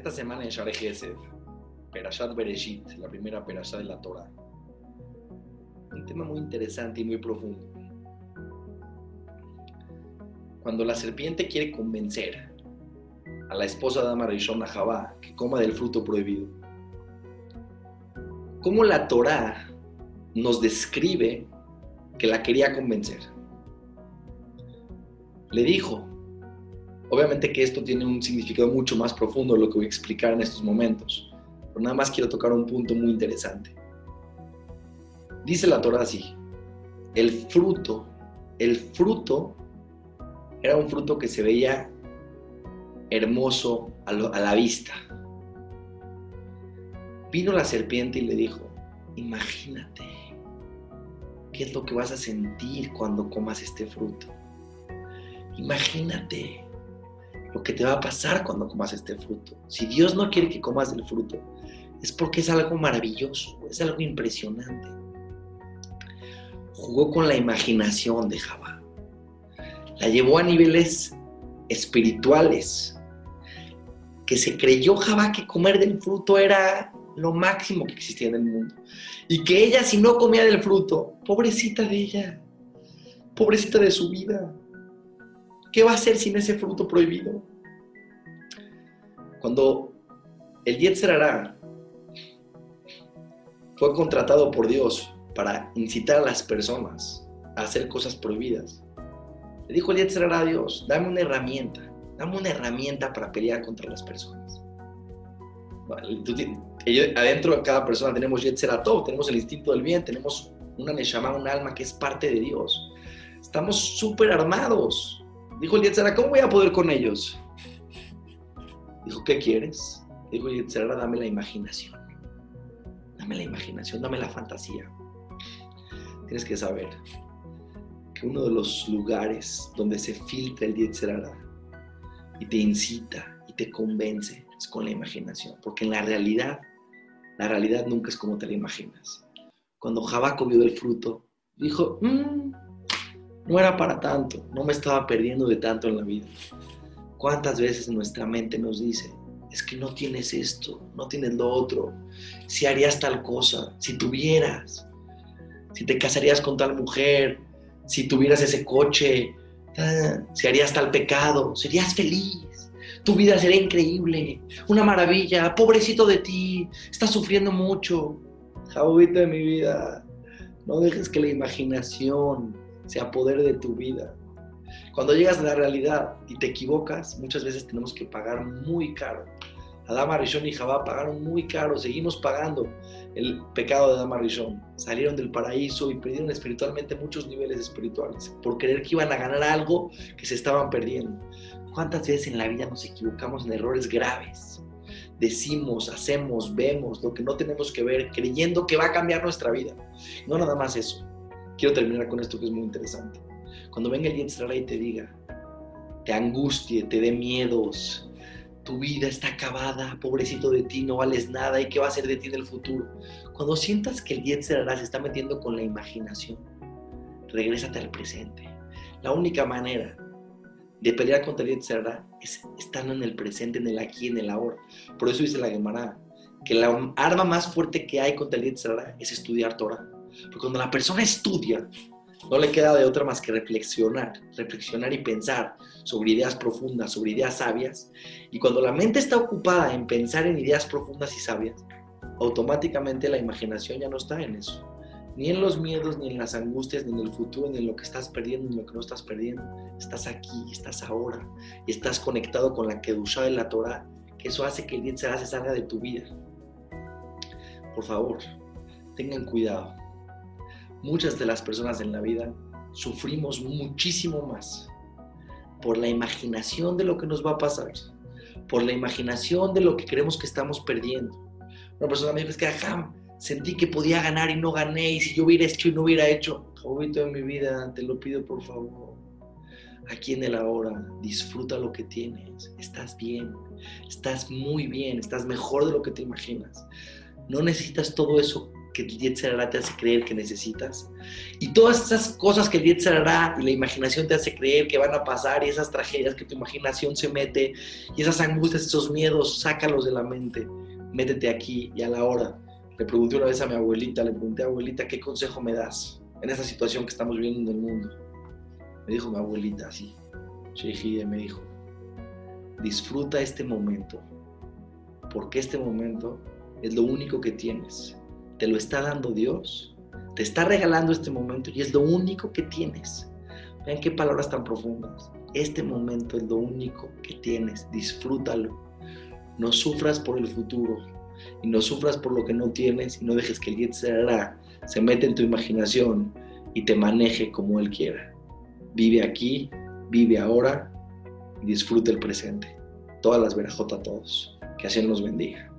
Esta semana en Share Gesed, Perashat Bereshit, la primera Perashat de la Torah. Un tema muy interesante y muy profundo. Cuando la serpiente quiere convencer a la esposa de Adama Rishon, Javá, que coma del fruto prohibido, ¿cómo la Torah nos describe que la quería convencer? Le dijo, Obviamente que esto tiene un significado mucho más profundo de lo que voy a explicar en estos momentos, pero nada más quiero tocar un punto muy interesante. Dice la Torah así, el fruto, el fruto era un fruto que se veía hermoso a, a la vista. Vino la serpiente y le dijo, imagínate, ¿qué es lo que vas a sentir cuando comas este fruto? Imagínate lo que te va a pasar cuando comas este fruto. Si Dios no quiere que comas el fruto, es porque es algo maravilloso, es algo impresionante. Jugó con la imaginación de Jabá. La llevó a niveles espirituales. Que se creyó Jabá que comer del fruto era lo máximo que existía en el mundo. Y que ella, si no comía del fruto, pobrecita de ella, pobrecita de su vida, ¿Qué va a hacer sin ese fruto prohibido? Cuando el Yetzer fue contratado por Dios para incitar a las personas a hacer cosas prohibidas, le dijo el Yetzer a Dios, dame una herramienta, dame una herramienta para pelear contra las personas. adentro de cada persona tenemos Yetzer todo, tenemos el instinto del bien, tenemos una Neshama, un alma que es parte de Dios. Estamos súper armados, Dijo el Yetzirah, ¿cómo voy a poder con ellos? Dijo, ¿qué quieres? Dijo el Yetzirah, dame la imaginación. Dame la imaginación, dame la fantasía. Tienes que saber que uno de los lugares donde se filtra el Yetzirah y te incita y te convence es con la imaginación. Porque en la realidad, la realidad nunca es como te la imaginas. Cuando Jabaco vio del fruto, dijo, mmm, no era para tanto, no me estaba perdiendo de tanto en la vida. ¿Cuántas veces nuestra mente nos dice, es que no tienes esto, no tienes lo otro, si harías tal cosa, si tuvieras, si te casarías con tal mujer, si tuvieras ese coche, ah, si harías tal pecado, serías feliz, tu vida sería increíble, una maravilla, pobrecito de ti, estás sufriendo mucho, jabobito de mi vida, no dejes que la imaginación sea poder de tu vida. Cuando llegas a la realidad y te equivocas, muchas veces tenemos que pagar muy caro. Adama Rishon y Jabá pagaron muy caro, seguimos pagando el pecado de Adama Rishon. Salieron del paraíso y perdieron espiritualmente muchos niveles espirituales por creer que iban a ganar algo que se estaban perdiendo. ¿Cuántas veces en la vida nos equivocamos en errores graves? Decimos, hacemos, vemos lo que no tenemos que ver, creyendo que va a cambiar nuestra vida. No nada más eso quiero terminar con esto que es muy interesante. Cuando venga el Yetzirah y te diga, te angustie, te dé miedos, tu vida está acabada, pobrecito de ti, no vales nada, ¿y qué va a ser de ti en el futuro? Cuando sientas que el Yetzirah se está metiendo con la imaginación, regrésate al presente. La única manera de pelear contra el Yetzirah es estando en el presente, en el aquí, en el ahora. Por eso dice la Gemara, que la arma más fuerte que hay contra el Yetzirah es estudiar Torah. Porque cuando la persona estudia, no le queda de otra más que reflexionar, reflexionar y pensar sobre ideas profundas, sobre ideas sabias. Y cuando la mente está ocupada en pensar en ideas profundas y sabias, automáticamente la imaginación ya no está en eso. Ni en los miedos, ni en las angustias, ni en el futuro, ni en lo que estás perdiendo, ni en lo que no estás perdiendo. Estás aquí, estás ahora, y estás conectado con la Kedushá de la Torah, que eso hace que el día se salga de tu vida. Por favor, tengan cuidado muchas de las personas en la vida sufrimos muchísimo más por la imaginación de lo que nos va a pasar, por la imaginación de lo que creemos que estamos perdiendo. Una persona me dijo, que ajá, sentí que podía ganar y no gané, y si yo hubiera hecho y no hubiera hecho, jovito de mi vida, te lo pido por favor, aquí en el ahora, disfruta lo que tienes, estás bien, estás muy bien, estás mejor de lo que te imaginas. No necesitas todo eso que el Yetzirah te hace creer que necesitas. Y todas esas cosas que el Yetzirah y la imaginación te hace creer que van a pasar y esas tragedias que tu imaginación se mete y esas angustias, esos miedos, sácalos de la mente. Métete aquí y a la hora. Le pregunté una vez a mi abuelita, le pregunté, abuelita, ¿qué consejo me das en esa situación que estamos viviendo en el mundo? Me dijo mi abuelita así, Sheikh me dijo, disfruta este momento, porque este momento es lo único que tienes te lo está dando Dios, te está regalando este momento y es lo único que tienes. Vean qué palabras tan profundas. Este momento es lo único que tienes, disfrútalo. No sufras por el futuro y no sufras por lo que no tienes y no dejes que el Yetzirah se mete en tu imaginación y te maneje como Él quiera. Vive aquí, vive ahora y disfruta el presente. Todas las verajotas a todos. Que así nos bendiga.